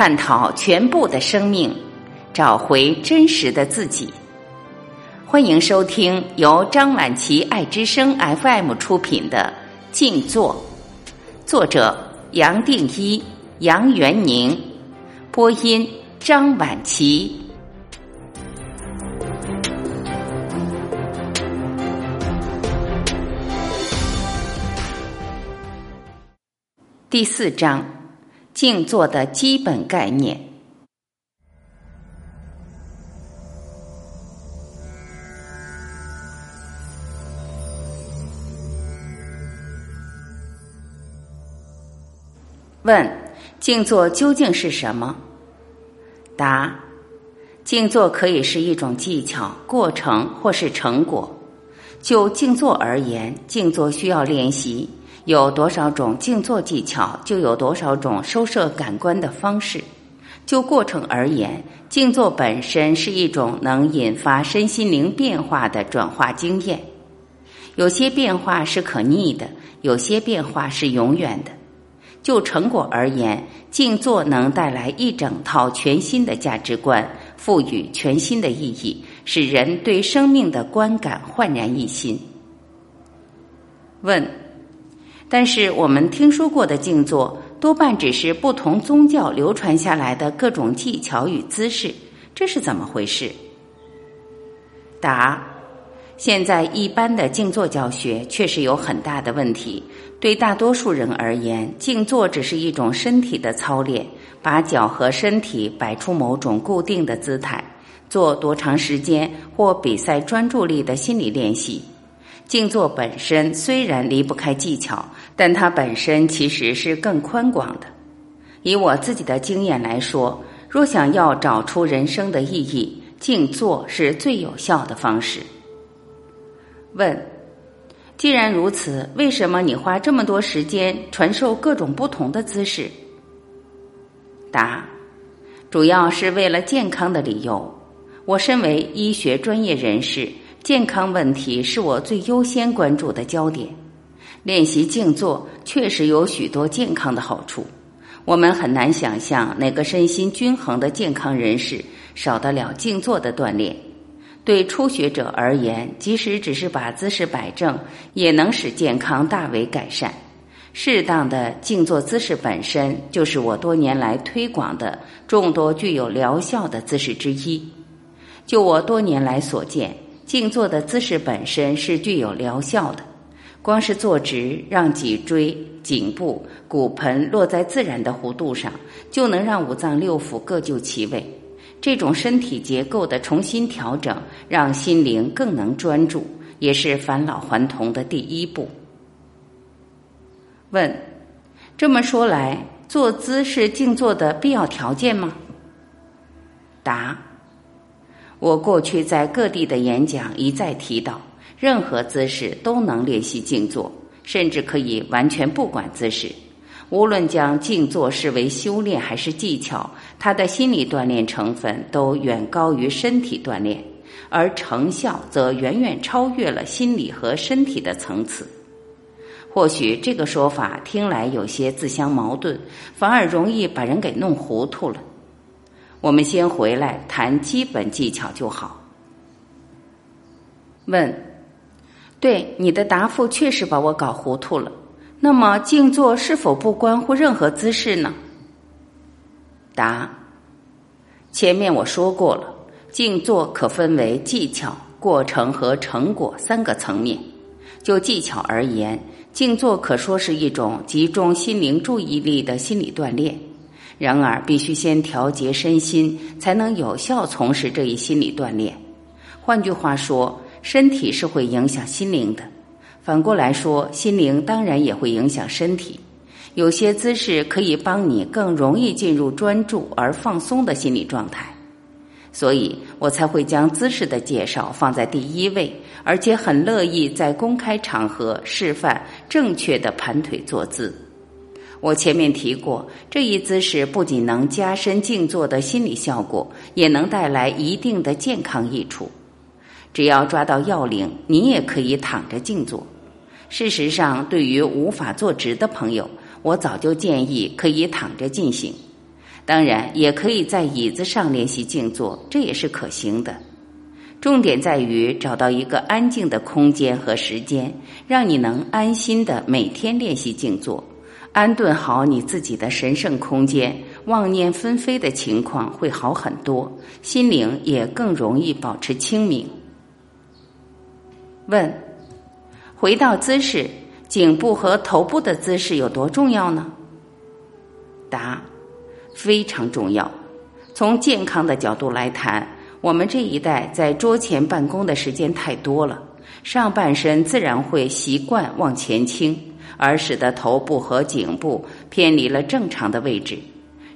探讨全部的生命，找回真实的自己。欢迎收听由张晚琪爱之声 FM 出品的《静坐》，作者杨定一、杨元宁，播音张晚琪。第四章：静坐的基本概念。问：静坐究竟是什么？答：静坐可以是一种技巧、过程或是成果。就静坐而言，静坐需要练习。有多少种静坐技巧，就有多少种收摄感官的方式。就过程而言，静坐本身是一种能引发身心灵变化的转化经验。有些变化是可逆的，有些变化是永远的。就成果而言，静坐能带来一整套全新的价值观，赋予全新的意义，使人对生命的观感焕然一新。问。但是我们听说过的静坐，多半只是不同宗教流传下来的各种技巧与姿势，这是怎么回事？答：现在一般的静坐教学确实有很大的问题。对大多数人而言，静坐只是一种身体的操练，把脚和身体摆出某种固定的姿态，做多长时间或比赛专注力的心理练习。静坐本身虽然离不开技巧，但它本身其实是更宽广的。以我自己的经验来说，若想要找出人生的意义，静坐是最有效的方式。问：既然如此，为什么你花这么多时间传授各种不同的姿势？答：主要是为了健康的理由。我身为医学专业人士。健康问题是我最优先关注的焦点。练习静坐确实有许多健康的好处。我们很难想象哪个身心均衡的健康人士少得了静坐的锻炼。对初学者而言，即使只是把姿势摆正，也能使健康大为改善。适当的静坐姿势本身就是我多年来推广的众多具有疗效的姿势之一。就我多年来所见。静坐的姿势本身是具有疗效的，光是坐直，让脊椎、颈部、骨盆落在自然的弧度上，就能让五脏六腑各就其位。这种身体结构的重新调整，让心灵更能专注，也是返老还童的第一步。问：这么说来，坐姿是静坐的必要条件吗？答。我过去在各地的演讲一再提到，任何姿势都能练习静坐，甚至可以完全不管姿势。无论将静坐视为修炼还是技巧，它的心理锻炼成分都远高于身体锻炼，而成效则远远超越了心理和身体的层次。或许这个说法听来有些自相矛盾，反而容易把人给弄糊涂了。我们先回来谈基本技巧就好。问：对你的答复确实把我搞糊涂了。那么静坐是否不关乎任何姿势呢？答：前面我说过了，静坐可分为技巧、过程和成果三个层面。就技巧而言，静坐可说是一种集中心灵注意力的心理锻炼。然而，必须先调节身心，才能有效从事这一心理锻炼。换句话说，身体是会影响心灵的；反过来说，心灵当然也会影响身体。有些姿势可以帮你更容易进入专注而放松的心理状态，所以我才会将姿势的介绍放在第一位，而且很乐意在公开场合示范正确的盘腿坐姿。我前面提过，这一姿势不仅能加深静坐的心理效果，也能带来一定的健康益处。只要抓到要领，你也可以躺着静坐。事实上，对于无法坐直的朋友，我早就建议可以躺着进行。当然，也可以在椅子上练习静坐，这也是可行的。重点在于找到一个安静的空间和时间，让你能安心的每天练习静坐，安顿好你自己的神圣空间，妄念纷飞的情况会好很多，心灵也更容易保持清明。问：回到姿势，颈部和头部的姿势有多重要呢？答：非常重要。从健康的角度来谈。我们这一代在桌前办公的时间太多了，上半身自然会习惯往前倾，而使得头部和颈部偏离了正常的位置。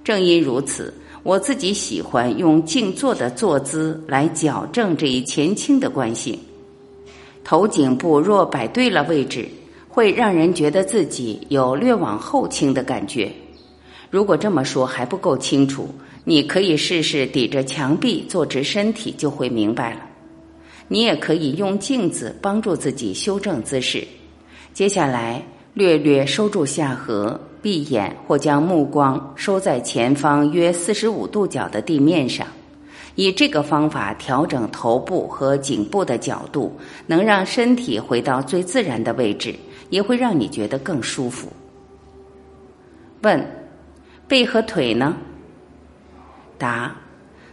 正因如此，我自己喜欢用静坐的坐姿来矫正这一前倾的惯性。头颈部若摆对了位置，会让人觉得自己有略往后倾的感觉。如果这么说还不够清楚。你可以试试抵着墙壁坐直身体，就会明白了。你也可以用镜子帮助自己修正姿势。接下来，略略收住下颌，闭眼或将目光收在前方约四十五度角的地面上，以这个方法调整头部和颈部的角度，能让身体回到最自然的位置，也会让你觉得更舒服。问：背和腿呢？答：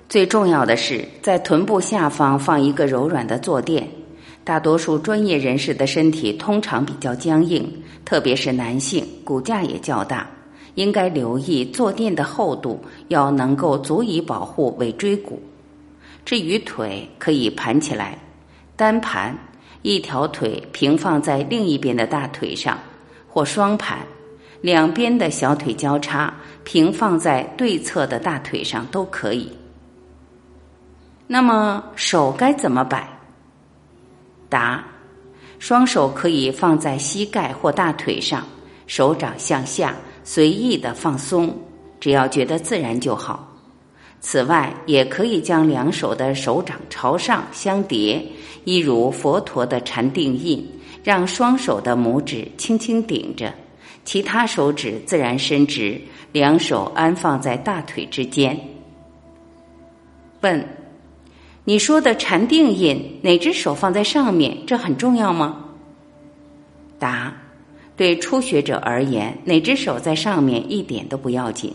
最重要的是在臀部下方放一个柔软的坐垫。大多数专业人士的身体通常比较僵硬，特别是男性，骨架也较大，应该留意坐垫的厚度要能够足以保护尾椎骨。至于腿，可以盘起来，单盘，一条腿平放在另一边的大腿上，或双盘。两边的小腿交叉，平放在对侧的大腿上都可以。那么手该怎么摆？答：双手可以放在膝盖或大腿上，手掌向下，随意的放松，只要觉得自然就好。此外，也可以将两手的手掌朝上相叠，一如佛陀的禅定印，让双手的拇指轻轻顶着。其他手指自然伸直，两手安放在大腿之间。问：你说的禅定印，哪只手放在上面？这很重要吗？答：对初学者而言，哪只手在上面一点都不要紧，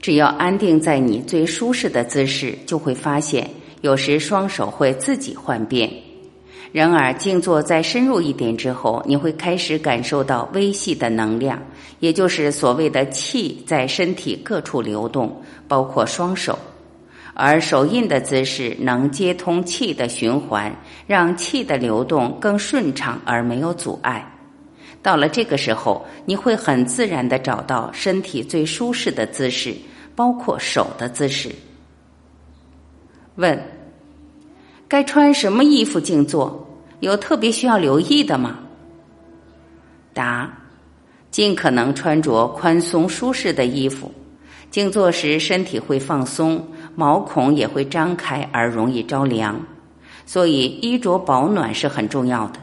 只要安定在你最舒适的姿势，就会发现有时双手会自己换边。然而，静坐再深入一点之后，你会开始感受到微细的能量，也就是所谓的气在身体各处流动，包括双手。而手印的姿势能接通气的循环，让气的流动更顺畅而没有阻碍。到了这个时候，你会很自然的找到身体最舒适的姿势，包括手的姿势。问：该穿什么衣服静坐？有特别需要留意的吗？答：尽可能穿着宽松舒适的衣服。静坐时身体会放松，毛孔也会张开而容易着凉，所以衣着保暖是很重要的。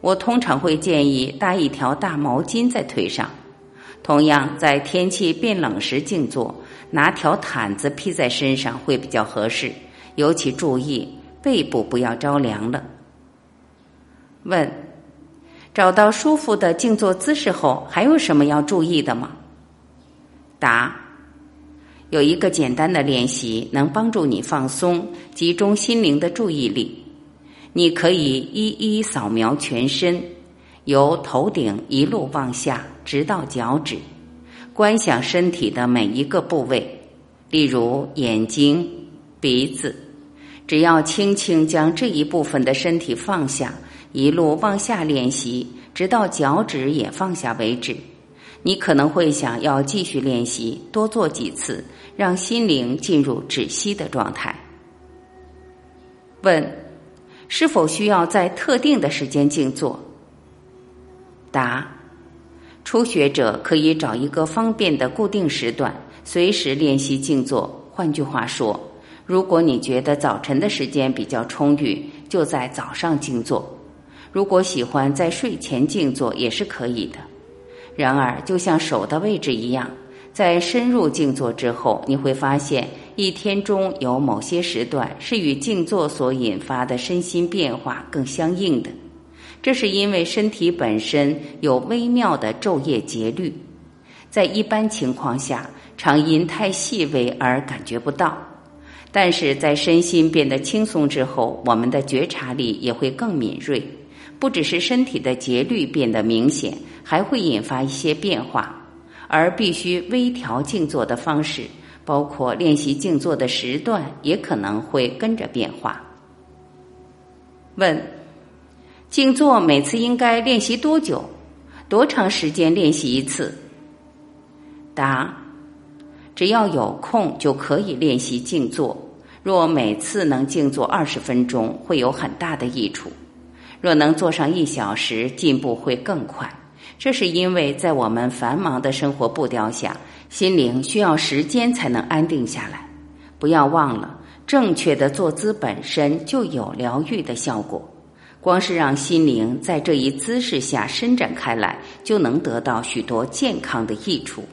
我通常会建议搭一条大毛巾在腿上。同样，在天气变冷时静坐，拿条毯子披在身上会比较合适。尤其注意背部不要着凉了。问：找到舒服的静坐姿势后，还有什么要注意的吗？答：有一个简单的练习能帮助你放松、集中心灵的注意力。你可以一一扫描全身，由头顶一路往下，直到脚趾，观想身体的每一个部位，例如眼睛、鼻子。只要轻轻将这一部分的身体放下。一路往下练习，直到脚趾也放下为止。你可能会想要继续练习，多做几次，让心灵进入止息的状态。问：是否需要在特定的时间静坐？答：初学者可以找一个方便的固定时段，随时练习静坐。换句话说，如果你觉得早晨的时间比较充裕，就在早上静坐。如果喜欢在睡前静坐也是可以的。然而，就像手的位置一样，在深入静坐之后，你会发现一天中有某些时段是与静坐所引发的身心变化更相应的。这是因为身体本身有微妙的昼夜节律，在一般情况下，常因太细微而感觉不到。但是在身心变得轻松之后，我们的觉察力也会更敏锐，不只是身体的节律变得明显，还会引发一些变化。而必须微调静坐的方式，包括练习静坐的时段，也可能会跟着变化。问：静坐每次应该练习多久？多长时间练习一次？答：只要有空就可以练习静坐。若每次能静坐二十分钟，会有很大的益处；若能坐上一小时，进步会更快。这是因为在我们繁忙的生活步调下，心灵需要时间才能安定下来。不要忘了，正确的坐姿本身就有疗愈的效果。光是让心灵在这一姿势下伸展开来，就能得到许多健康的益处。